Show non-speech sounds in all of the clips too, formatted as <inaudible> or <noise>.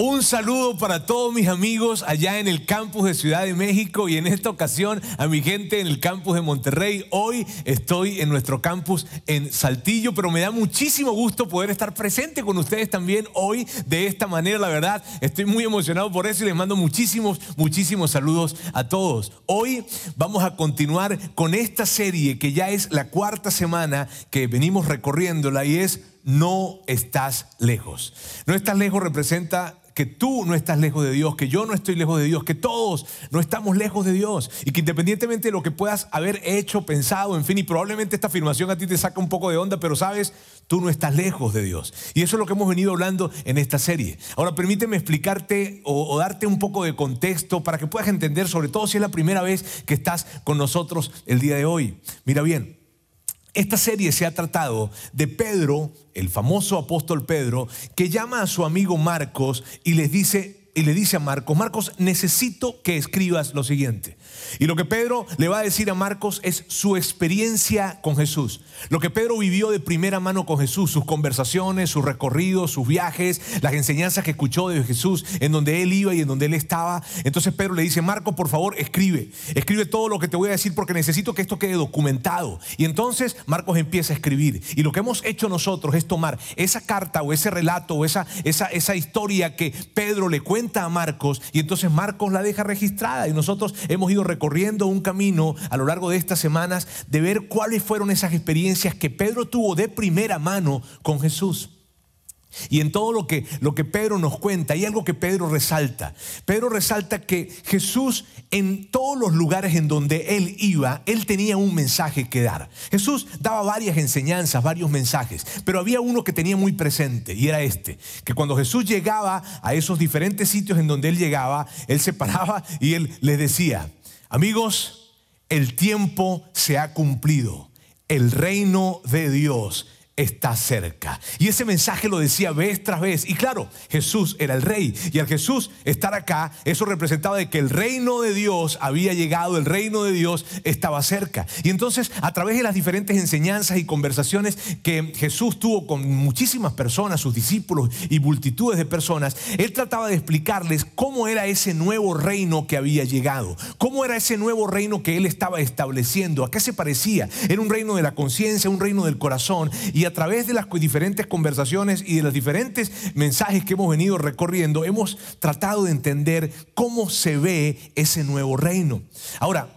Un saludo para todos mis amigos allá en el campus de Ciudad de México y en esta ocasión a mi gente en el campus de Monterrey. Hoy estoy en nuestro campus en Saltillo, pero me da muchísimo gusto poder estar presente con ustedes también hoy de esta manera. La verdad, estoy muy emocionado por eso y les mando muchísimos, muchísimos saludos a todos. Hoy vamos a continuar con esta serie que ya es la cuarta semana que venimos recorriéndola y es no estás lejos. No estás lejos representa que tú no estás lejos de Dios, que yo no estoy lejos de Dios, que todos no estamos lejos de Dios y que independientemente de lo que puedas haber hecho, pensado, en fin, y probablemente esta afirmación a ti te saca un poco de onda, pero sabes, tú no estás lejos de Dios. Y eso es lo que hemos venido hablando en esta serie. Ahora permíteme explicarte o, o darte un poco de contexto para que puedas entender, sobre todo si es la primera vez que estás con nosotros el día de hoy. Mira bien, esta serie se ha tratado de Pedro, el famoso apóstol Pedro, que llama a su amigo Marcos y dice y le dice a Marcos, Marcos, necesito que escribas lo siguiente. Y lo que Pedro le va a decir a Marcos es su experiencia con Jesús. Lo que Pedro vivió de primera mano con Jesús, sus conversaciones, sus recorridos, sus viajes, las enseñanzas que escuchó de Jesús, en donde él iba y en donde él estaba. Entonces Pedro le dice, Marcos, por favor, escribe. Escribe todo lo que te voy a decir porque necesito que esto quede documentado. Y entonces Marcos empieza a escribir. Y lo que hemos hecho nosotros es tomar esa carta o ese relato o esa, esa, esa historia que Pedro le cuenta a Marcos y entonces Marcos la deja registrada y nosotros hemos ido recorriendo un camino a lo largo de estas semanas de ver cuáles fueron esas experiencias que Pedro tuvo de primera mano con Jesús. Y en todo lo que, lo que Pedro nos cuenta, hay algo que Pedro resalta. Pedro resalta que Jesús en todos los lugares en donde él iba, él tenía un mensaje que dar. Jesús daba varias enseñanzas, varios mensajes, pero había uno que tenía muy presente y era este, que cuando Jesús llegaba a esos diferentes sitios en donde él llegaba, él se paraba y él les decía, amigos, el tiempo se ha cumplido, el reino de Dios está cerca. Y ese mensaje lo decía vez tras vez. Y claro, Jesús era el rey. Y al Jesús estar acá, eso representaba de que el reino de Dios había llegado, el reino de Dios estaba cerca. Y entonces, a través de las diferentes enseñanzas y conversaciones que Jesús tuvo con muchísimas personas, sus discípulos y multitudes de personas, él trataba de explicarles cómo era ese nuevo reino que había llegado, cómo era ese nuevo reino que él estaba estableciendo, a qué se parecía. Era un reino de la conciencia, un reino del corazón. Y a través de las diferentes conversaciones y de los diferentes mensajes que hemos venido recorriendo, hemos tratado de entender cómo se ve ese nuevo reino. Ahora,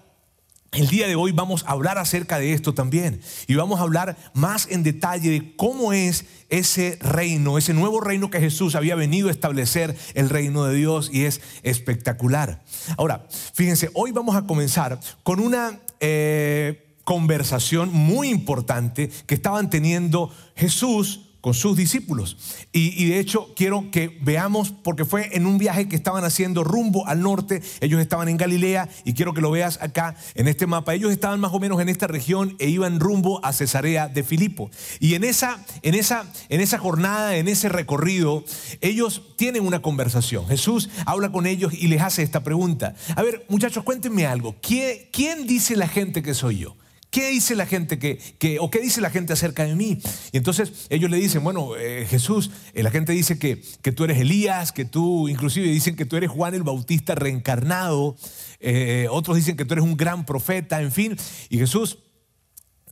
el día de hoy vamos a hablar acerca de esto también y vamos a hablar más en detalle de cómo es ese reino, ese nuevo reino que Jesús había venido a establecer, el reino de Dios y es espectacular. Ahora, fíjense, hoy vamos a comenzar con una... Eh, conversación muy importante que estaban teniendo Jesús con sus discípulos. Y, de hecho quiero que veamos, porque fue en un viaje que estaban haciendo rumbo al norte, ellos estaban en Galilea y quiero que lo veas acá en este mapa, ellos estaban más o menos en esta región e iban rumbo a Cesarea de Filipo. Y en esa, en esa, en esa jornada, en ese recorrido, ellos tienen una conversación. Jesús habla con ellos y les hace esta pregunta. A ver, muchachos, cuéntenme algo. ¿Quién, quién dice la gente que soy yo? ¿Qué dice la gente que, que, o qué dice la gente acerca de mí? Y entonces ellos le dicen, bueno, eh, Jesús, eh, la gente dice que, que, tú eres Elías, que tú, inclusive dicen que tú eres Juan el Bautista reencarnado, eh, otros dicen que tú eres un gran profeta, en fin. Y Jesús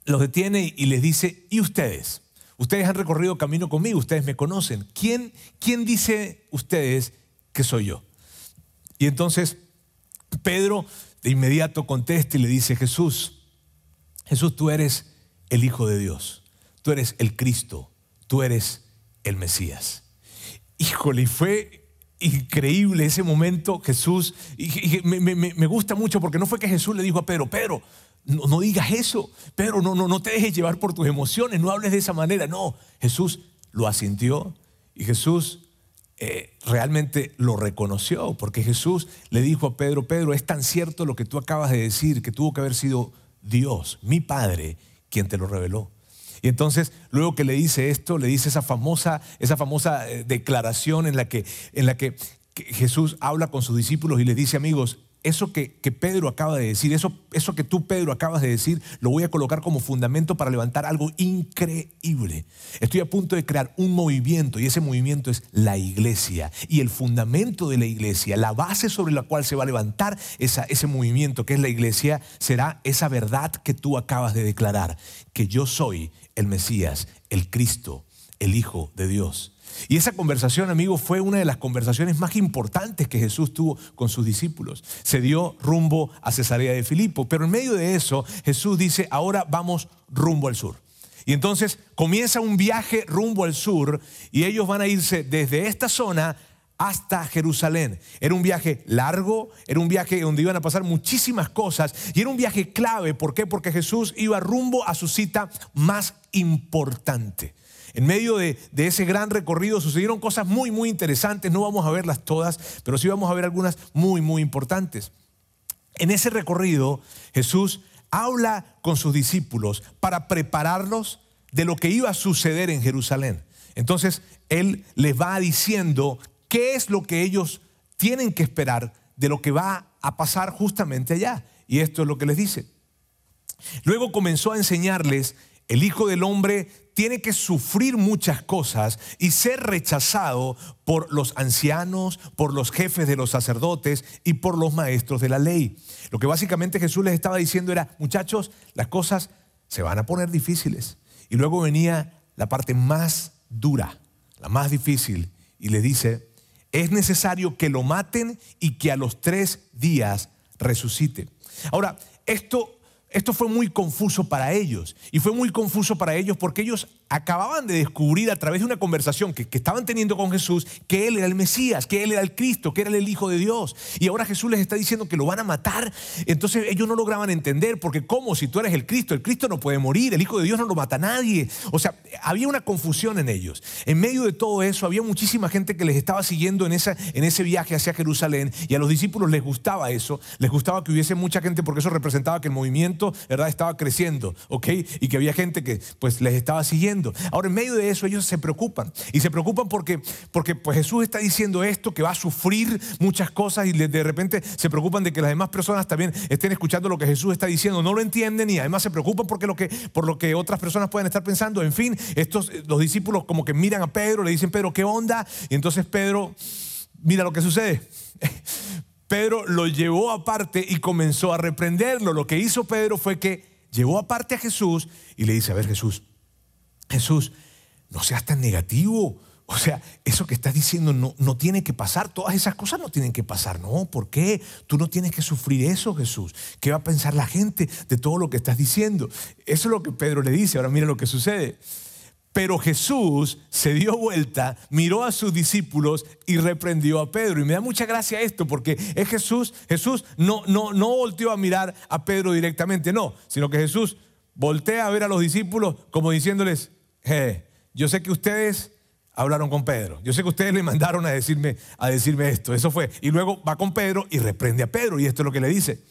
los detiene y les dice, ¿y ustedes? Ustedes han recorrido camino conmigo, ustedes me conocen. ¿Quién, quién dice ustedes que soy yo? Y entonces Pedro de inmediato contesta y le dice, Jesús, Jesús, tú eres el Hijo de Dios, tú eres el Cristo, tú eres el Mesías. Híjole, fue increíble ese momento, Jesús. Me, gusta mucho porque no fue que Jesús le dijo a Pedro, Pedro, no, digas eso, Pedro, no, no, no te dejes llevar por tus emociones, no hables de esa manera. No, Jesús lo asintió y Jesús eh, realmente lo reconoció, porque Jesús le dijo a Pedro, Pedro, es tan cierto lo que tú acabas de decir, que tuvo que haber sido Dios, mi Padre, quien te lo reveló. Y entonces, luego que le dice esto, le dice esa famosa, esa famosa eh, declaración en la que, en la que Jesús habla con sus discípulos y les dice, amigos, eso que, Pedro acaba de decir, eso, eso que tú, Pedro, acabas de decir, lo voy a colocar como fundamento para levantar algo increíble. Estoy a punto de crear un movimiento y ese movimiento es la iglesia. Y el fundamento de la iglesia, la base sobre la cual se va a levantar esa, ese movimiento que es la iglesia, será esa verdad que tú acabas de declarar, que yo soy el Mesías, el Cristo, el Hijo de Dios. Y esa conversación, amigo, fue una de las conversaciones más importantes que Jesús tuvo con sus discípulos. Se dio rumbo a Cesarea de Filipo, pero en medio de eso Jesús dice, ahora vamos rumbo al sur. Y entonces comienza un viaje rumbo al sur y ellos van a irse desde esta zona hasta Jerusalén. Era un viaje largo, era un viaje donde iban a pasar muchísimas cosas y era un viaje clave. ¿Por qué? Porque Jesús iba rumbo a su cita más importante. En medio de, ese gran recorrido sucedieron cosas muy, muy interesantes. No vamos a verlas todas, pero sí vamos a ver algunas muy, muy importantes. En ese recorrido, Jesús habla con sus discípulos para prepararlos de lo que iba a suceder en Jerusalén. Entonces, Él les va diciendo qué es lo que ellos tienen que esperar de lo que va a pasar justamente allá. Y esto es lo que les dice. Luego comenzó a enseñarles, el Hijo del Hombre tiene que sufrir muchas cosas y ser rechazado por los ancianos, por los jefes de los sacerdotes y por los maestros de la ley. Lo que básicamente Jesús les estaba diciendo era, muchachos, las cosas se van a poner difíciles. Y luego venía la parte más dura, la más difícil, y le dice, es necesario que lo maten y que a los tres días resucite. Ahora, esto esto fue muy confuso para ellos. Y fue muy confuso para ellos porque ellos acababan de descubrir a través de una conversación que, estaban teniendo con Jesús que Él era el Mesías, que Él era el Cristo, que era el Hijo de Dios. Y ahora Jesús les está diciendo que lo van a matar. Entonces ellos no lograban entender porque ¿cómo? Si tú eres el Cristo, el Cristo no puede morir, el Hijo de Dios no lo mata a nadie. O sea, había una confusión en ellos. En medio de todo eso había muchísima gente que les estaba siguiendo en, esa, en ese viaje hacia Jerusalén y a los discípulos les gustaba eso, les gustaba que hubiese mucha gente porque eso representaba que el movimiento ¿verdad? estaba creciendo, ¿ok? Y que había gente que pues les estaba siguiendo. Ahora, en medio de eso, ellos se preocupan. Y se preocupan porque, porque pues Jesús está diciendo esto, que va a sufrir muchas cosas y de repente se preocupan de que las demás personas también estén escuchando lo que Jesús está diciendo. No lo entienden y además se preocupan porque lo que, por lo que otras personas pueden estar pensando. En fin, estos, los discípulos como que miran a Pedro, le dicen, Pedro, ¿qué onda? Y entonces Pedro, mira lo que sucede. Pedro lo llevó aparte y comenzó a reprenderlo. Lo que hizo Pedro fue que llevó aparte a Jesús y le dice, a ver Jesús, Jesús, no seas tan negativo. O sea, eso que estás diciendo no, no tiene que pasar, todas esas cosas no tienen que pasar. No, ¿por qué? Tú no tienes que sufrir eso, Jesús. ¿Qué va a pensar la gente de todo lo que estás diciendo? Eso es lo que Pedro le dice. Ahora mira lo que sucede. Pero Jesús se dio vuelta, miró a sus discípulos y reprendió a Pedro. Y me da mucha gracia esto porque es Jesús, Jesús no, no, no volteó a mirar a Pedro directamente, no, sino que Jesús voltea a ver a los discípulos como diciéndoles, yo sé que ustedes hablaron con Pedro. Yo sé que ustedes le mandaron a decirme, a decirme esto. Eso fue. Y luego va con Pedro y reprende a Pedro. Y esto es lo que le dice.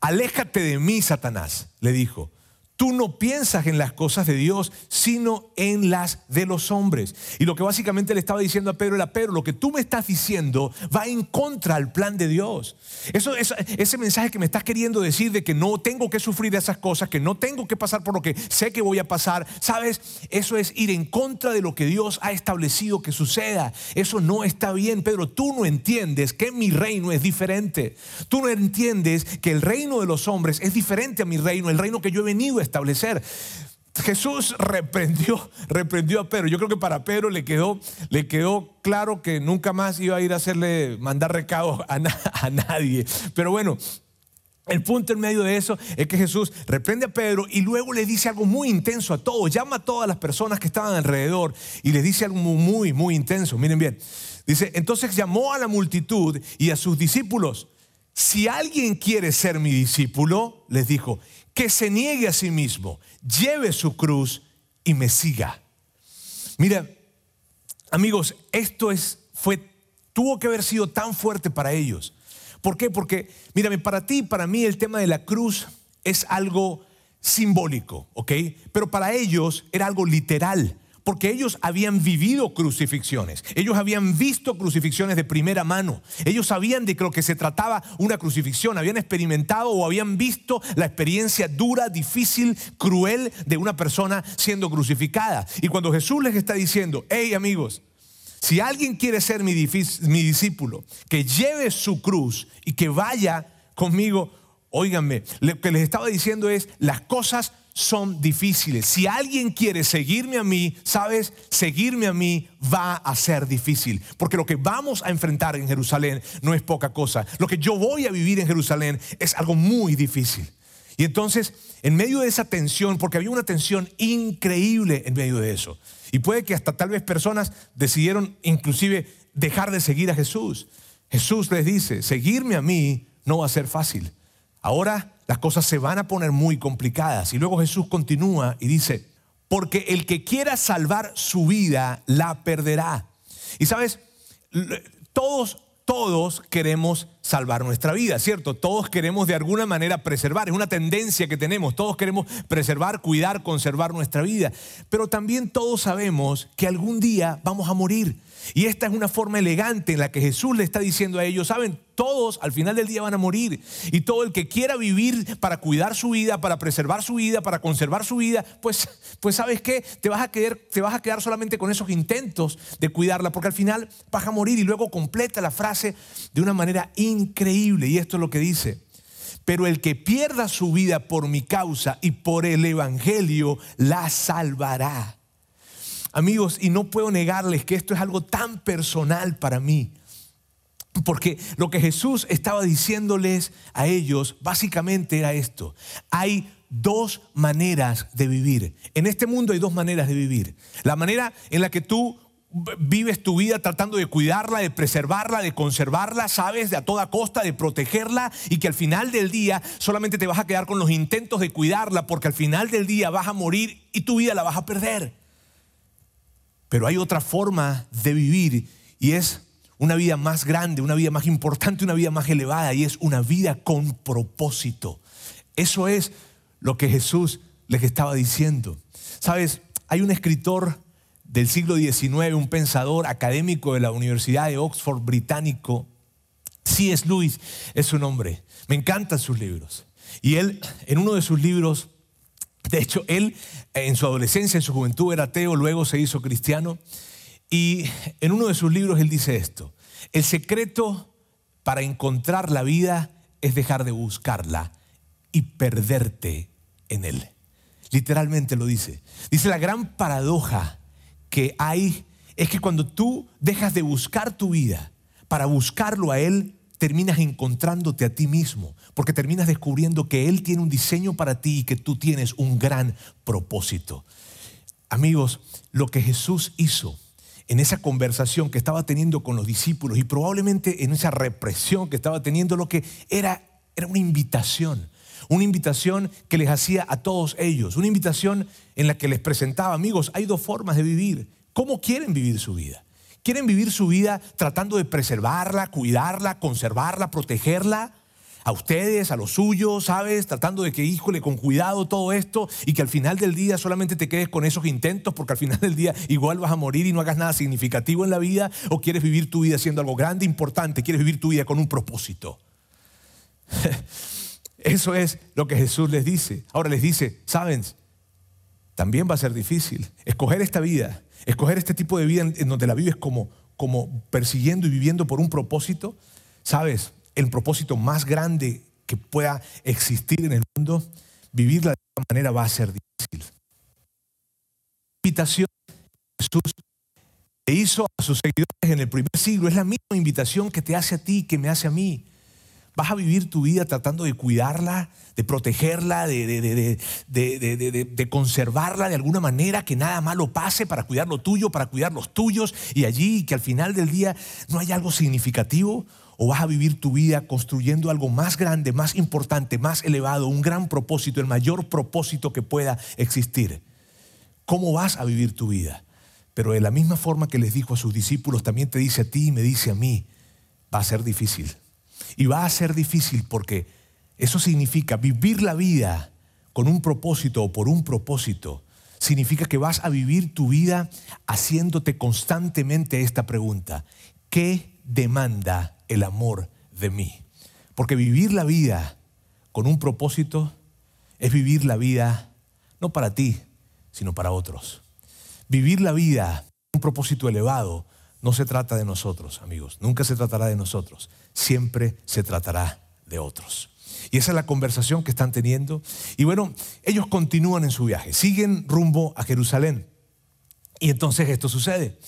Aléjate de mí, Satanás, le dijo Tú no piensas en las cosas de Dios, sino en las de los hombres. Y lo que básicamente le estaba diciendo a Pedro era, Pedro, lo que tú me estás diciendo va en contra al plan de Dios. Eso, ese mensaje que me estás queriendo decir de que no tengo que sufrir de esas cosas, que no tengo que pasar por lo que sé que voy a pasar, ¿sabes? Eso es ir en contra de lo que Dios ha establecido que suceda. Eso no está bien, Pedro. Tú no entiendes que mi reino es diferente. Tú no entiendes que el reino de los hombres es diferente a mi reino, el reino que yo he venido establecer. Jesús reprendió, reprendió a Pedro. Yo creo que para Pedro le quedó, le quedó claro que nunca más iba a ir a hacerle mandar recados a, a nadie. Pero bueno, el punto en medio de eso es que Jesús reprende a Pedro y luego le dice algo muy intenso a todos. Llama a todas las personas que estaban alrededor y les dice algo muy, muy intenso. Miren bien. Dice, entonces llamó a la multitud y a sus discípulos. Si alguien quiere ser mi discípulo, les dijo, que se niegue a sí mismo, lleve su cruz y me siga. Mira, amigos, esto es, fue, tuvo que haber sido tan fuerte para ellos. ¿Por qué? Porque, mírame, para ti y para mí el tema de la cruz es algo simbólico, ¿ok? Pero para ellos era algo literal porque ellos habían vivido crucifixiones, ellos habían visto crucifixiones de primera mano, ellos sabían de lo que se trataba una crucifixión, habían experimentado o habían visto la experiencia dura, difícil, cruel de una persona siendo crucificada. Y cuando Jesús les está diciendo, hey amigos, si alguien quiere ser mi, discípulo, que lleve su cruz y que vaya conmigo, óiganme, lo que les estaba diciendo es, las cosas son difíciles. Si alguien quiere seguirme a mí, sabes, seguirme a mí va a ser difícil. Porque lo que vamos a enfrentar en Jerusalén no es poca cosa. Lo que yo voy a vivir en Jerusalén es algo muy difícil. Y entonces, en medio de esa tensión, porque había una tensión increíble en medio de eso, y puede que hasta tal vez personas decidieron inclusive dejar de seguir a Jesús. Jesús les dice, seguirme a mí no va a ser fácil. Ahora las cosas se van a poner muy complicadas. Y luego Jesús continúa y dice, porque el que quiera salvar su vida, la perderá. Y sabes, todos, todos queremos salvar nuestra vida, ¿cierto? Todos queremos de alguna manera preservar, es una tendencia que tenemos, todos queremos preservar, cuidar, conservar nuestra vida, pero también todos sabemos que algún día vamos a morir. Y esta es una forma elegante en la que Jesús le está diciendo a ellos, saben, todos al final del día van a morir. Y todo el que quiera vivir para cuidar su vida, para preservar su vida, para conservar su vida, pues, pues sabes qué, te vas, a quedar, te vas a quedar solamente con esos intentos de cuidarla, porque al final vas a morir. Y luego completa la frase de una manera increíble. Y esto es lo que dice. Pero el que pierda su vida por mi causa y por el Evangelio, la salvará. Amigos, y no puedo negarles que esto es algo tan personal para mí. Porque lo que Jesús estaba diciéndoles a ellos básicamente era esto. Hay dos maneras de vivir. En este mundo hay dos maneras de vivir. La manera en la que tú vives tu vida tratando de cuidarla, de preservarla, de conservarla, sabes, de a toda costa, de protegerla y que al final del día solamente te vas a quedar con los intentos de cuidarla porque al final del día vas a morir y tu vida la vas a perder. Pero hay otra forma de vivir y es una vida más grande, una vida más importante, una vida más elevada y es una vida con propósito. Eso es lo que Jesús les estaba diciendo. Sabes, hay un escritor del siglo XIX, un pensador académico de la Universidad de Oxford británico, C.S. Lewis es su nombre. Me encantan sus libros. Y él, en uno de sus libros, de hecho, él en su adolescencia, en su juventud era ateo, luego se hizo cristiano. Y en uno de sus libros él dice esto, el secreto para encontrar la vida es dejar de buscarla y perderte en él. Literalmente lo dice. Dice, la gran paradoja que hay es que cuando tú dejas de buscar tu vida para buscarlo a Él, terminas encontrándote a ti mismo, porque terminas descubriendo que Él tiene un diseño para ti y que tú tienes un gran propósito. Amigos, lo que Jesús hizo en esa conversación que estaba teniendo con los discípulos y probablemente en esa represión que estaba teniendo, lo que era, era una invitación. Una invitación que les hacía a todos ellos. Una invitación en la que les presentaba, amigos, hay dos formas de vivir. ¿Cómo quieren vivir su vida? Quieren vivir su vida tratando de preservarla, cuidarla, conservarla, protegerla. A ustedes, a los suyos, ¿sabes? Tratando de que, híjole, con cuidado todo esto y que al final del día solamente te quedes con esos intentos porque al final del día igual vas a morir y no hagas nada significativo en la vida o quieres vivir tu vida haciendo algo grande, importante, quieres vivir tu vida con un propósito. <laughs> Eso es lo que Jesús les dice. Ahora les dice, ¿saben? También va a ser difícil escoger esta vida escoger este tipo de vida en, donde la vives como, como persiguiendo y viviendo por un propósito, ¿sabes? El propósito más grande que pueda existir en el mundo, vivirla de esta manera va a ser difícil. La invitación que Jesús hizo a sus seguidores en el primer siglo es la misma invitación que te hace a ti, que me hace a mí. Vas a vivir tu vida tratando de cuidarla, de protegerla, de, de, conservarla de alguna manera, que nada malo pase para cuidar lo tuyo, para cuidar los tuyos, y allí que al final del día no haya algo significativo. O vas a vivir tu vida construyendo algo más grande, más importante, más elevado, un gran propósito, el mayor propósito que pueda existir. ¿Cómo vas a vivir tu vida? Pero de la misma forma que les dijo a sus discípulos, también te dice a ti y me dice a mí, va a ser difícil. Y va a ser difícil porque eso significa vivir la vida con un propósito o por un propósito, significa que vas a vivir tu vida haciéndote constantemente esta pregunta. ¿Qué demanda el amor de mí? Porque vivir la vida con un propósito es vivir la vida no para ti, sino para otros. Vivir la vida con un propósito elevado no se trata de nosotros, amigos. Nunca se tratará de nosotros. Siempre se tratará de otros. Y esa es la conversación que están teniendo. Y bueno, ellos continúan en su viaje, siguen rumbo a Jerusalén. Y entonces esto sucede.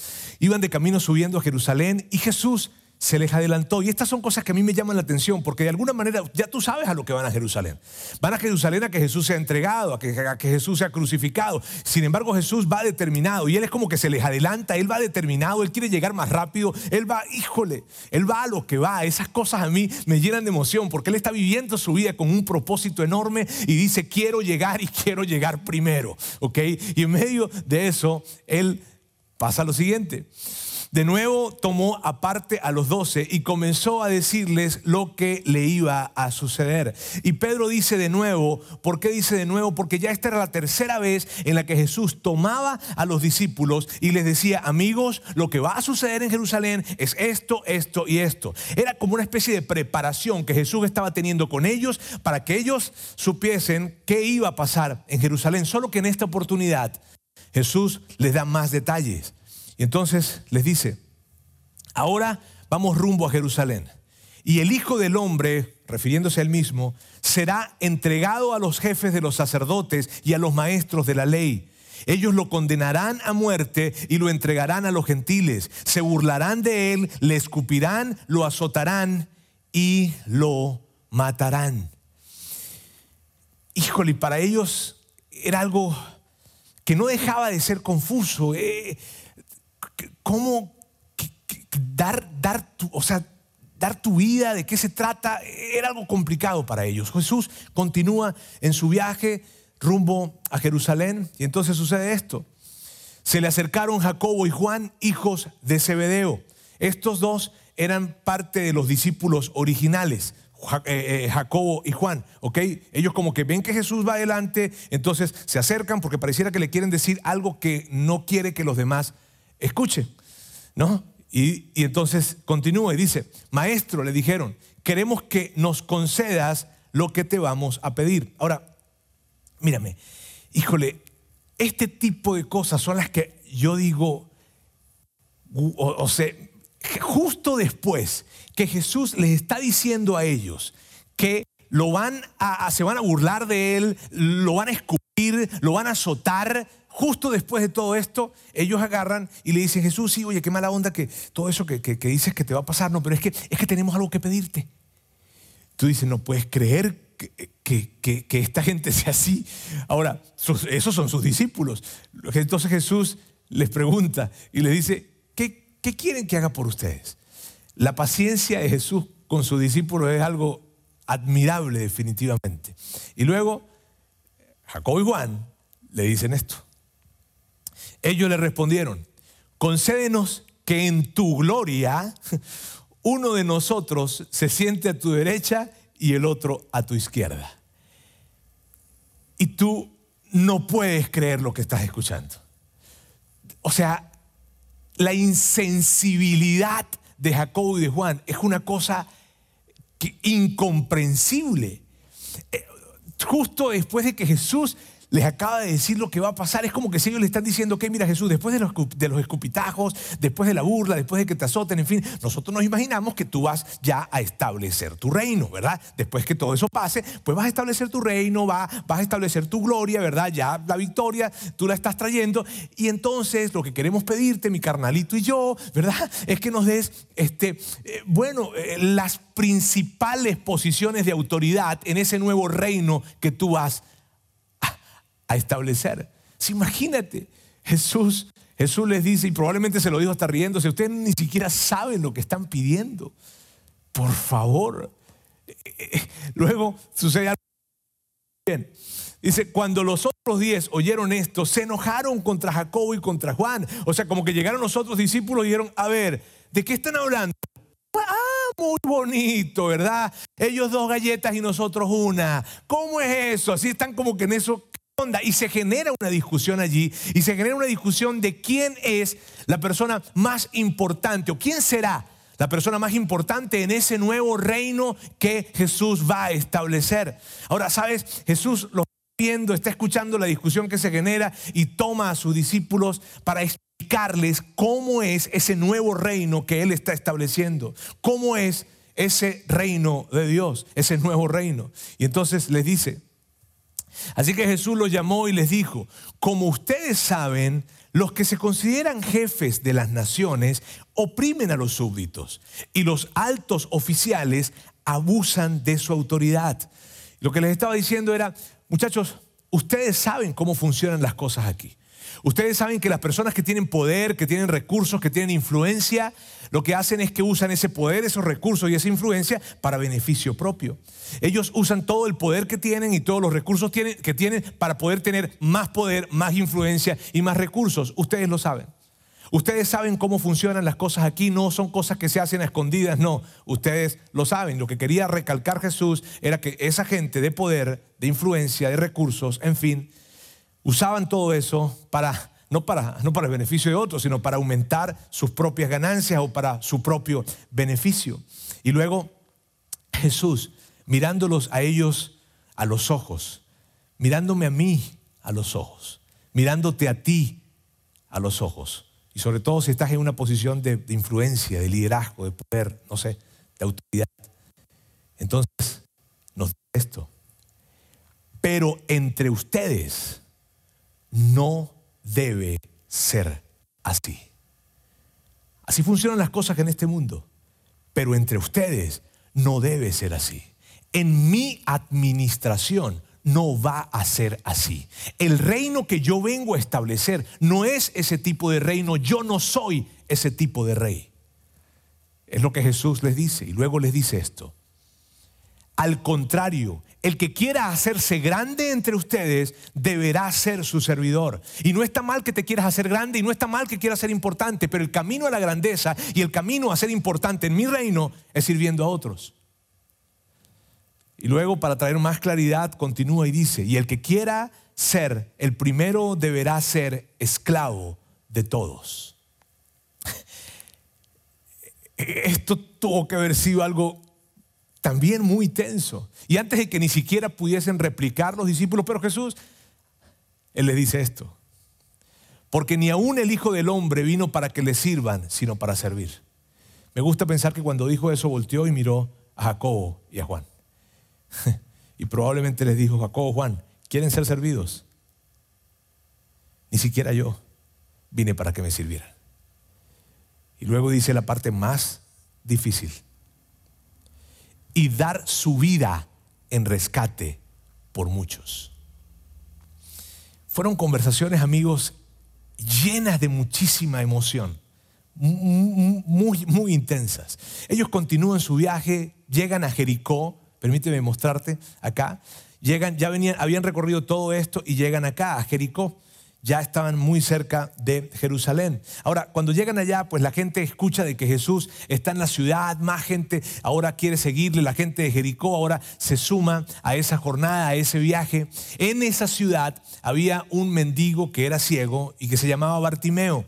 Iban de camino subiendo a Jerusalén y Jesús se les adelantó. Y estas son cosas que a mí me llaman la atención, porque de alguna manera ya tú sabes a lo que van a Jerusalén. Van a Jerusalén a que Jesús sea entregado, a que, Jesús sea crucificado. Sin embargo, Jesús va determinado y Él es como que se les adelanta, Él va determinado, Él quiere llegar más rápido, Él va, híjole, Él va a lo que va. Esas cosas a mí me llenan de emoción, porque Él está viviendo su vida con un propósito enorme y dice, quiero llegar y quiero llegar primero. ¿Ok? Y en medio de eso, Él pasa lo siguiente. De nuevo tomó aparte a los doce y comenzó a decirles lo que le iba a suceder. Y Pedro dice de nuevo, ¿por qué dice de nuevo? Porque ya esta era la tercera vez en la que Jesús tomaba a los discípulos y les decía, amigos, lo que va a suceder en Jerusalén es esto, esto y esto. Era como una especie de preparación que Jesús estaba teniendo con ellos para que ellos supiesen qué iba a pasar en Jerusalén. Solo que en esta oportunidad Jesús les da más detalles. Y entonces les dice, ahora vamos rumbo a Jerusalén. Y el Hijo del Hombre, refiriéndose a él mismo, será entregado a los jefes de los sacerdotes y a los maestros de la ley. Ellos lo condenarán a muerte y lo entregarán a los gentiles. Se burlarán de él, le escupirán, lo azotarán y lo matarán. Híjole, para ellos era algo que no dejaba de ser confuso. Eh, cómo dar, dar, tu, o sea, dar tu vida, de qué se trata, era algo complicado para ellos. Jesús continúa en su viaje rumbo a Jerusalén y entonces sucede esto. Se le acercaron Jacobo y Juan, hijos de Zebedeo. Estos dos eran parte de los discípulos originales. Eh, eh, Jacobo y Juan, ¿ok? Ellos como que ven que Jesús va adelante, entonces se acercan porque pareciera que le quieren decir algo que no quiere que los demás escuche, ¿no? Y, entonces continúa y dice, maestro, le dijeron, queremos que nos concedas lo que te vamos a pedir. Ahora, mírame, híjole, este tipo de cosas son las que yo digo, o, sea, justo después que Jesús les está diciendo a ellos que lo van a, se van a burlar de él, lo van a escupir, lo van a azotar, Justo después de todo esto, ellos agarran y le dicen, Jesús, sí, oye, qué mala onda que todo eso que, dices que te va a pasar, no, pero es que, es que tenemos algo que pedirte. Tú dices, no puedes creer que, esta gente sea así. Ahora, esos son sus discípulos. Entonces Jesús les pregunta y les dice, ¿qué, ¿qué quieren que haga por ustedes? La paciencia de Jesús con sus discípulos es algo admirable definitivamente. Y luego, Jacob y Juan le dicen esto. Ellos le respondieron, concédenos que en tu gloria uno de nosotros se siente a tu derecha y el otro a tu izquierda. Y tú no puedes creer lo que estás escuchando. O sea, la insensibilidad de Jacobo y de Juan es una cosa incomprensible. Eh, justo después de que Jesús les acaba de decir lo que va a pasar. Es como que si ellos le están diciendo, que mira Jesús, después de los, de los escupitajos, después de la burla, después de que te azoten, en fin, nosotros nos imaginamos que tú vas ya a establecer tu reino, ¿verdad? Después que todo eso pase, pues vas a establecer tu reino, vas a establecer tu gloria, ¿verdad? Ya la victoria, tú la estás trayendo. Y entonces lo que queremos pedirte, mi carnalito y yo, ¿verdad? Es que nos des, este, eh, bueno, eh, las principales posiciones de autoridad en ese nuevo reino que tú vas a establecer. imagínate, Jesús, Jesús les dice, y probablemente se lo dijo hasta riéndose, ustedes ni siquiera saben lo que están pidiendo. Por favor. Luego sucede algo bien. Dice, cuando los otros diez oyeron esto, se enojaron contra Jacobo y contra Juan. O sea, como que llegaron los otros discípulos y dijeron, a ver, ¿de qué están hablando? Ah, muy bonito, ¿verdad? Ellos dos galletas y nosotros una. ¿Cómo es eso? Así están como que en eso. Y se genera una discusión allí y se genera una discusión de quién es la persona más importante o quién será la persona más importante en ese nuevo reino que Jesús va a establecer. Ahora, ¿sabes? Jesús lo viendo, está escuchando la discusión que se genera y toma a sus discípulos para explicarles cómo es ese nuevo reino que Él está estableciendo, cómo es ese reino de Dios, ese nuevo reino. Y entonces les dice, así que Jesús los llamó y les dijo, como ustedes saben, los que se consideran jefes de las naciones oprimen a los súbditos y los altos oficiales abusan de su autoridad. Lo que les estaba diciendo era, muchachos, ustedes saben cómo funcionan las cosas aquí. Ustedes saben que las personas que tienen poder, que tienen recursos, que tienen influencia, lo que hacen es que usan ese poder, esos recursos y esa influencia para beneficio propio. Ellos usan todo el poder que tienen y todos los recursos que tienen para poder tener más poder, más influencia y más recursos. Ustedes lo saben. Ustedes saben cómo funcionan las cosas aquí, no son cosas que se hacen a escondidas, no, ustedes lo saben. Lo que quería recalcar Jesús era que esa gente de poder, de influencia, de recursos, en fin, usaban todo eso para no para, no para el beneficio de otros, sino para aumentar sus propias ganancias o para su propio beneficio. Y luego Jesús, mirándolos a ellos a los ojos, mirándome a mí a los ojos, mirándote a ti a los ojos, y sobre todo si estás en una posición de, de influencia, de liderazgo, de poder, no sé, de autoridad. Entonces, nos dice esto. Pero entre ustedes, no debe ser así. Así funcionan las cosas en este mundo, pero entre ustedes no debe ser así. En mi administración no va a ser así. El reino que yo vengo a establecer no es ese tipo de reino, yo no soy ese tipo de rey. Es lo que Jesús les dice y luego les dice esto. Al contrario, el que quiera hacerse grande entre ustedes deberá ser su servidor. Y no está mal que te quieras hacer grande y no está mal que quieras ser importante, pero el camino a la grandeza y el camino a ser importante en mi reino es sirviendo a otros. Y luego, para traer más claridad, continúa y dice, y el que quiera ser el primero deberá ser esclavo de todos. <laughs> Esto tuvo que haber sido algo también muy tenso. Y antes de que ni siquiera pudiesen replicar los discípulos, pero Jesús, Él le dice esto. Porque ni aún el Hijo del Hombre vino para que le sirvan, sino para servir. Me gusta pensar que cuando dijo eso volteó y miró a Jacobo y a Juan. <laughs> y probablemente les dijo, Jacobo, Juan, ¿quieren ser servidos? Ni siquiera yo vine para que me sirvieran. Y luego dice la parte más difícil y dar su vida en rescate por muchos. Fueron conversaciones, amigos, llenas de muchísima emoción, muy, muy intensas. Ellos continúan su viaje, llegan a Jericó, permíteme mostrarte acá, llegan, ya venían, habían recorrido todo esto y llegan acá, a Jericó ya estaban muy cerca de Jerusalén. Ahora, cuando llegan allá, pues la gente escucha de que Jesús está en la ciudad, más gente ahora quiere seguirle, la gente de Jericó ahora se suma a esa jornada, a ese viaje. En esa ciudad había un mendigo que era ciego y que se llamaba Bartimeo.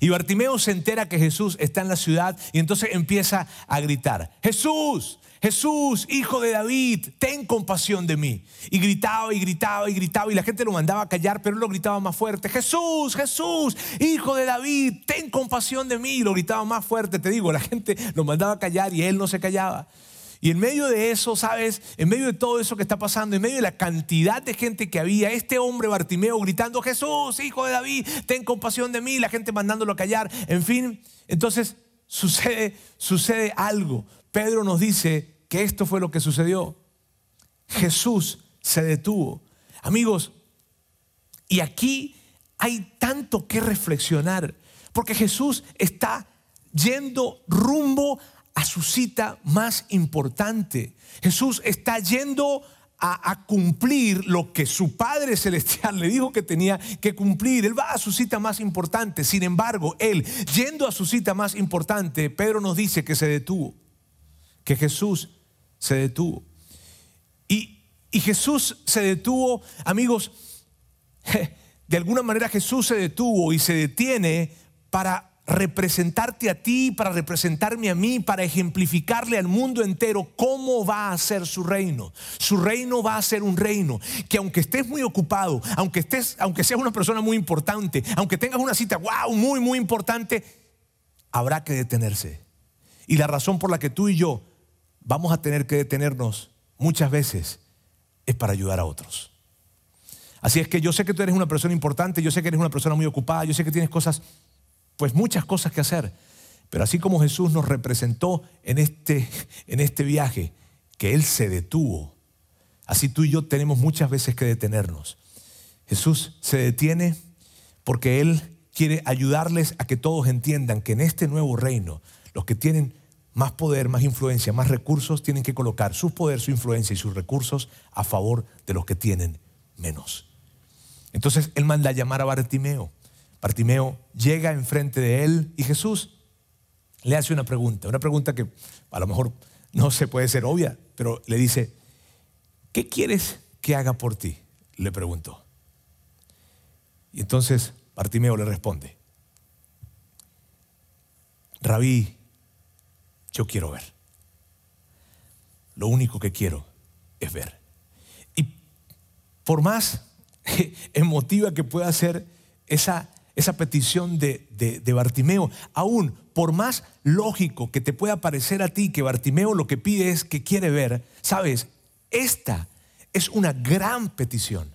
Y Bartimeo se entera que Jesús está en la ciudad y entonces empieza a gritar, Jesús, Jesús, hijo de David, ten compasión de mí. Y gritaba y gritaba y gritaba y la gente lo mandaba a callar, pero él lo gritaba más fuerte. Jesús, Jesús, hijo de David, ten compasión de mí. Y lo gritaba más fuerte, te digo, la gente lo mandaba a callar y él no se callaba. Y en medio de eso, ¿sabes? En medio de todo eso que está pasando, en medio de la cantidad de gente que había, este hombre Bartimeo gritando, Jesús, hijo de David, ten compasión de mí, la gente mandándolo a callar, en fin, entonces sucede, sucede algo. Pedro nos dice que esto fue lo que sucedió. Jesús se detuvo. Amigos, y aquí hay tanto que reflexionar, porque Jesús está yendo rumbo a su cita más importante. Jesús está yendo a, cumplir lo que su Padre Celestial le dijo que tenía que cumplir. Él va a su cita más importante. Sin embargo, él, yendo a su cita más importante, Pedro nos dice que se detuvo, que Jesús se detuvo. Y, y Jesús se detuvo, amigos, <laughs> de alguna manera Jesús se detuvo y se detiene para representarte a ti, para representarme a mí, para ejemplificarle al mundo entero cómo va a ser su reino. Su reino va a ser un reino que aunque estés muy ocupado, aunque estés, aunque seas una persona muy importante, aunque tengas una cita, wow, muy, muy importante, habrá que detenerse. Y la razón por la que tú y yo vamos a tener que detenernos muchas veces es para ayudar a otros. Así es que yo sé que tú eres una persona importante, yo sé que eres una persona muy ocupada, yo sé que tienes cosas pues muchas cosas que hacer. Pero así como Jesús nos representó en este, en este viaje, que Él se detuvo, así tú y yo tenemos muchas veces que detenernos. Jesús se detiene porque Él quiere ayudarles a que todos entiendan que en este nuevo reino, los que tienen más poder, más influencia, más recursos, tienen que colocar su poder, su influencia y sus recursos a favor de los que tienen menos. Entonces Él manda a llamar a Bartimeo. Bartimeo llega enfrente de él y Jesús le hace una pregunta, una pregunta que a lo mejor no se puede ser obvia, pero le dice, ¿qué quieres que haga por ti? Le preguntó. Y entonces Bartimeo le responde, Rabí, yo quiero ver. Lo único que quiero es ver. Y por más <laughs> emotiva que pueda ser esa esa petición de, de, Bartimeo, aún por más lógico que te pueda parecer a ti que Bartimeo lo que pide es que quiere ver, sabes, esta es una gran petición.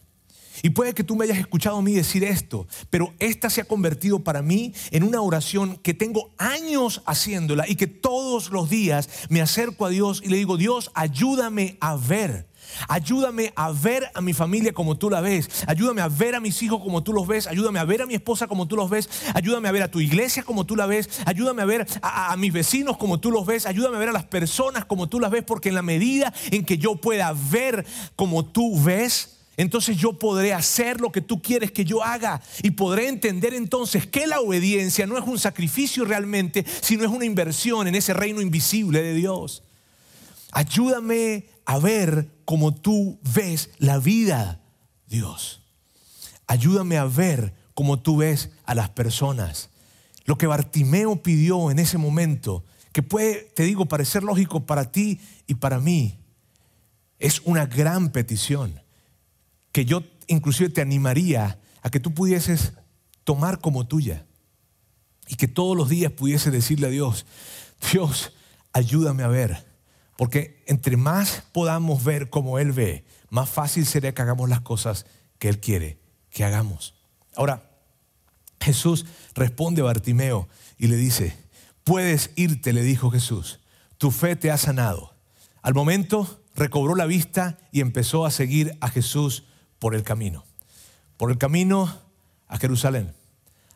Y puede que tú me hayas escuchado a mí decir esto, pero esta se ha convertido para mí en una oración que tengo años haciéndola y que todos los días me acerco a Dios y le digo, Dios, ayúdame a ver. Ayúdame a ver a mi familia como tú la ves. Ayúdame a ver a mis hijos como tú los ves. Ayúdame a ver a mi esposa como tú los ves. Ayúdame a ver a tu iglesia como tú la ves. Ayúdame a ver a, mis vecinos como tú los ves. Ayúdame a ver a las personas como tú las ves. Porque en la medida en que yo pueda ver como tú ves, entonces yo podré hacer lo que tú quieres que yo haga y podré entender entonces que la obediencia no es un sacrificio realmente, sino es una inversión en ese reino invisible de Dios. Ayúdame a ver como tú ves la vida, Dios. Ayúdame a ver como tú ves a las personas. Lo que Bartimeo pidió en ese momento, que puede, te digo, parecer lógico para ti y para mí, es una gran petición que yo inclusive te animaría a que tú pudieses tomar como tuya y que todos los días pudiese decirle a Dios, Dios, ayúdame a ver porque entre más podamos ver como Él ve, más fácil será que hagamos las cosas que Él quiere que hagamos. Ahora, Jesús responde a Bartimeo y le dice, puedes irte, le dijo Jesús, tu fe te ha sanado. Al momento recobró la vista y empezó a seguir a Jesús por el camino. Por el camino a Jerusalén,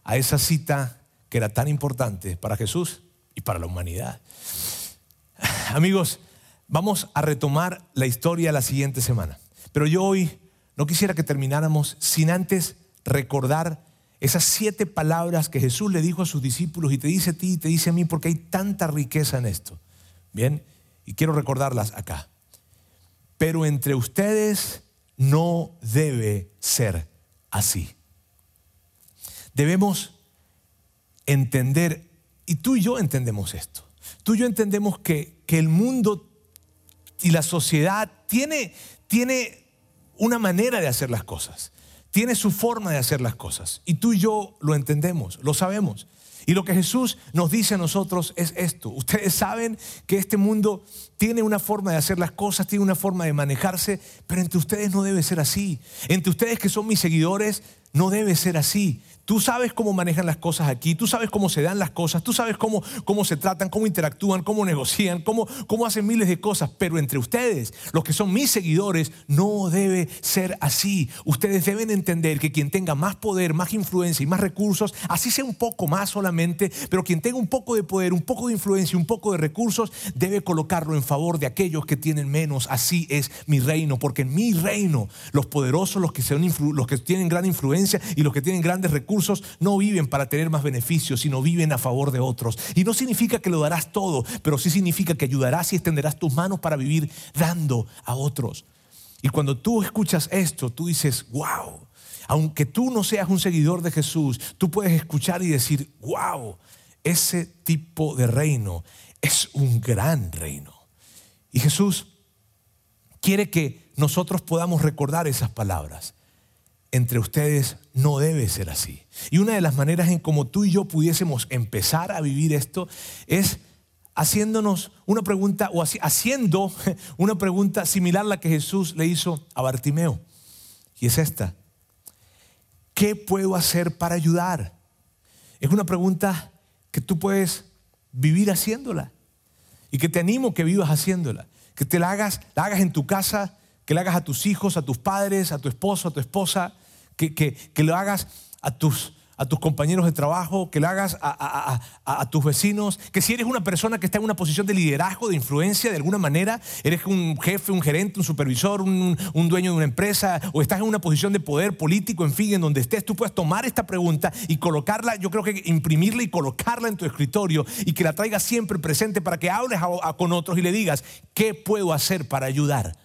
a esa cita que era tan importante para Jesús y para la humanidad. <sighs> Amigos, Vamos a retomar la historia la siguiente semana. Pero yo hoy no quisiera que termináramos sin antes recordar esas siete palabras que Jesús le dijo a sus discípulos y te dice a ti y te dice a mí porque hay tanta riqueza en esto. Bien, y quiero recordarlas acá. Pero entre ustedes no debe ser así. Debemos entender, y tú y yo entendemos esto, tú y yo entendemos que, que el mundo y la sociedad tiene, tiene una manera de hacer las cosas, tiene su forma de hacer las cosas. Y tú y yo lo entendemos, lo sabemos. Y lo que Jesús nos dice a nosotros es esto. Ustedes saben que este mundo tiene una forma de hacer las cosas, tiene una forma de manejarse, pero entre ustedes no debe ser así. Entre ustedes que son mis seguidores, no debe ser así. Tú sabes cómo manejan las cosas aquí, tú sabes cómo se dan las cosas, tú sabes cómo, cómo se tratan, cómo interactúan, cómo <laughs> negocian, cómo, cómo hacen miles de cosas. Pero entre ustedes, los que son mis seguidores, no debe ser así. Ustedes deben entender que quien tenga más poder, más influencia y más recursos, así sea un poco más solamente, pero quien tenga un poco de poder, un poco de influencia, un poco de recursos, debe colocarlo en favor de aquellos que tienen menos. Así es mi reino, porque en mi reino los poderosos, los que, son los que tienen gran influencia y los que tienen grandes recursos, no viven para tener más beneficios, sino viven a favor de otros. Y no significa que lo darás todo, pero sí significa que ayudarás y extenderás tus manos para vivir dando a otros. Y cuando tú escuchas esto, tú dices, wow, aunque tú no seas un seguidor de Jesús, tú puedes escuchar y decir, wow, ese tipo de reino es un gran reino. Y Jesús quiere que nosotros podamos recordar esas palabras entre ustedes no debe ser así. Y una de las maneras en como tú y yo pudiésemos empezar a vivir esto es haciéndonos una pregunta o haciendo <laughs> una pregunta similar a la que Jesús le hizo a Bartimeo. Y es esta. ¿Qué puedo hacer para ayudar? Es una pregunta que tú puedes vivir haciéndola y que te animo que vivas haciéndola, que te la hagas, la hagas en tu casa que le hagas a tus hijos, a tus padres, a tu esposo, a tu esposa, que, que, lo hagas a tus, a tus compañeros de trabajo, que lo hagas a, tus vecinos, que si eres una persona que está en una posición de liderazgo, de influencia, de alguna manera, eres un jefe, un gerente, un supervisor, un, un, dueño de una empresa, o estás en una posición de poder político, en fin, en donde estés, tú puedes tomar esta pregunta y colocarla, yo creo que imprimirla y colocarla en tu escritorio y que la traigas siempre presente para que hables con otros y le digas, ¿qué puedo hacer para ayudar?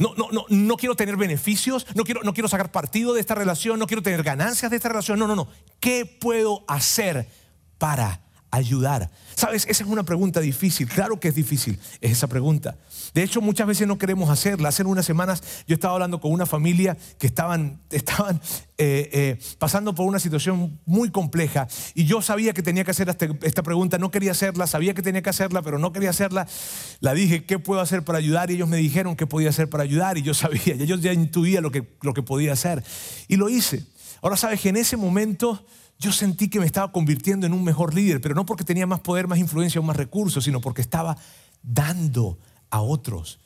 No, no, no, no quiero tener beneficios, no quiero, no quiero sacar partido de esta relación, no quiero tener ganancias de esta relación. No, no, no. ¿Qué puedo hacer para ayudar? Sabes, esa es una pregunta difícil. Claro que es difícil, es esa pregunta. De hecho, muchas veces no queremos hacerla. Hace unas semanas yo estaba hablando con una familia que estaban, <laughs> estaban eh, eh, pasando por una situación muy compleja y yo sabía que tenía que hacer esta, esta, pregunta, no quería hacerla, sabía que tenía que hacerla, pero no quería hacerla. La dije, ¿qué puedo hacer para ayudar? Y ellos me dijeron qué podía hacer para ayudar y yo <laughs> sabía, yo ya intuía lo que, lo que podía hacer y lo hice. Ahora sabes que en ese momento yo sentí que me estaba convirtiendo en un mejor líder, pero no porque tenía más poder, más influencia o más recursos, sino porque estaba dando a otros.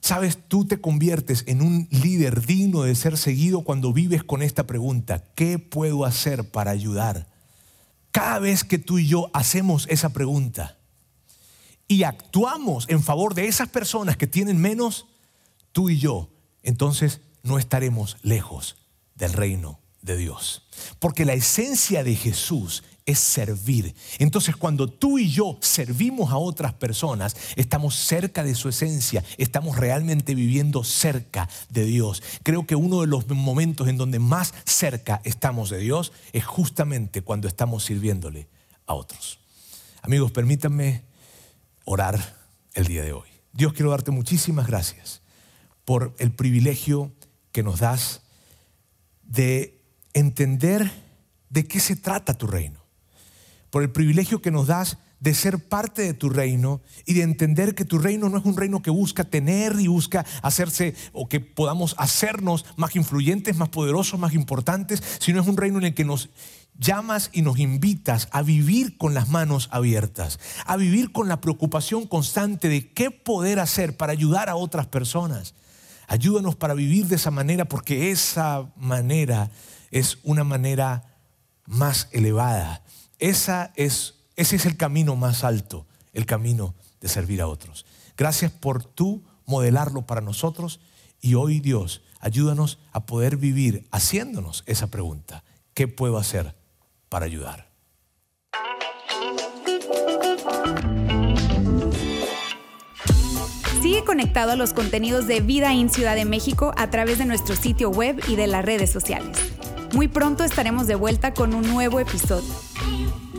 Sabes, tú te conviertes en un líder digno de ser seguido cuando vives con esta pregunta, ¿qué puedo hacer para ayudar? Cada vez que tú y yo hacemos esa pregunta y actuamos en favor de esas personas que tienen menos, tú y yo, entonces no estaremos lejos del reino de Dios. Porque la esencia de Jesús es servir. Entonces cuando tú y yo servimos a otras personas, estamos cerca de su esencia, estamos realmente viviendo cerca de Dios. Creo que uno de los momentos en donde más cerca estamos de Dios es justamente cuando estamos sirviéndole a otros. Amigos, permítanme orar el día de hoy. Dios quiero darte muchísimas gracias por el privilegio que nos das de entender de qué se trata tu reino por el privilegio que nos das de ser parte de tu reino y de entender que tu reino no es un reino que busca tener y busca hacerse o que podamos hacernos más influyentes, más poderosos, más importantes, sino es un reino en el que nos llamas y nos invitas a vivir con las manos abiertas, a vivir con la preocupación constante de qué poder hacer para ayudar a otras personas. Ayúdanos para vivir de esa manera porque esa manera es una manera más elevada esa es, ese es el camino más alto, el camino de servir a otros. Gracias por tú modelarlo para nosotros y hoy Dios, ayúdanos a poder vivir haciéndonos esa pregunta. ¿Qué puedo hacer para ayudar? Sigue conectado a los contenidos de Vida en Ciudad de México a través de nuestro sitio web y de las redes sociales. Muy pronto estaremos de vuelta con un nuevo episodio. you.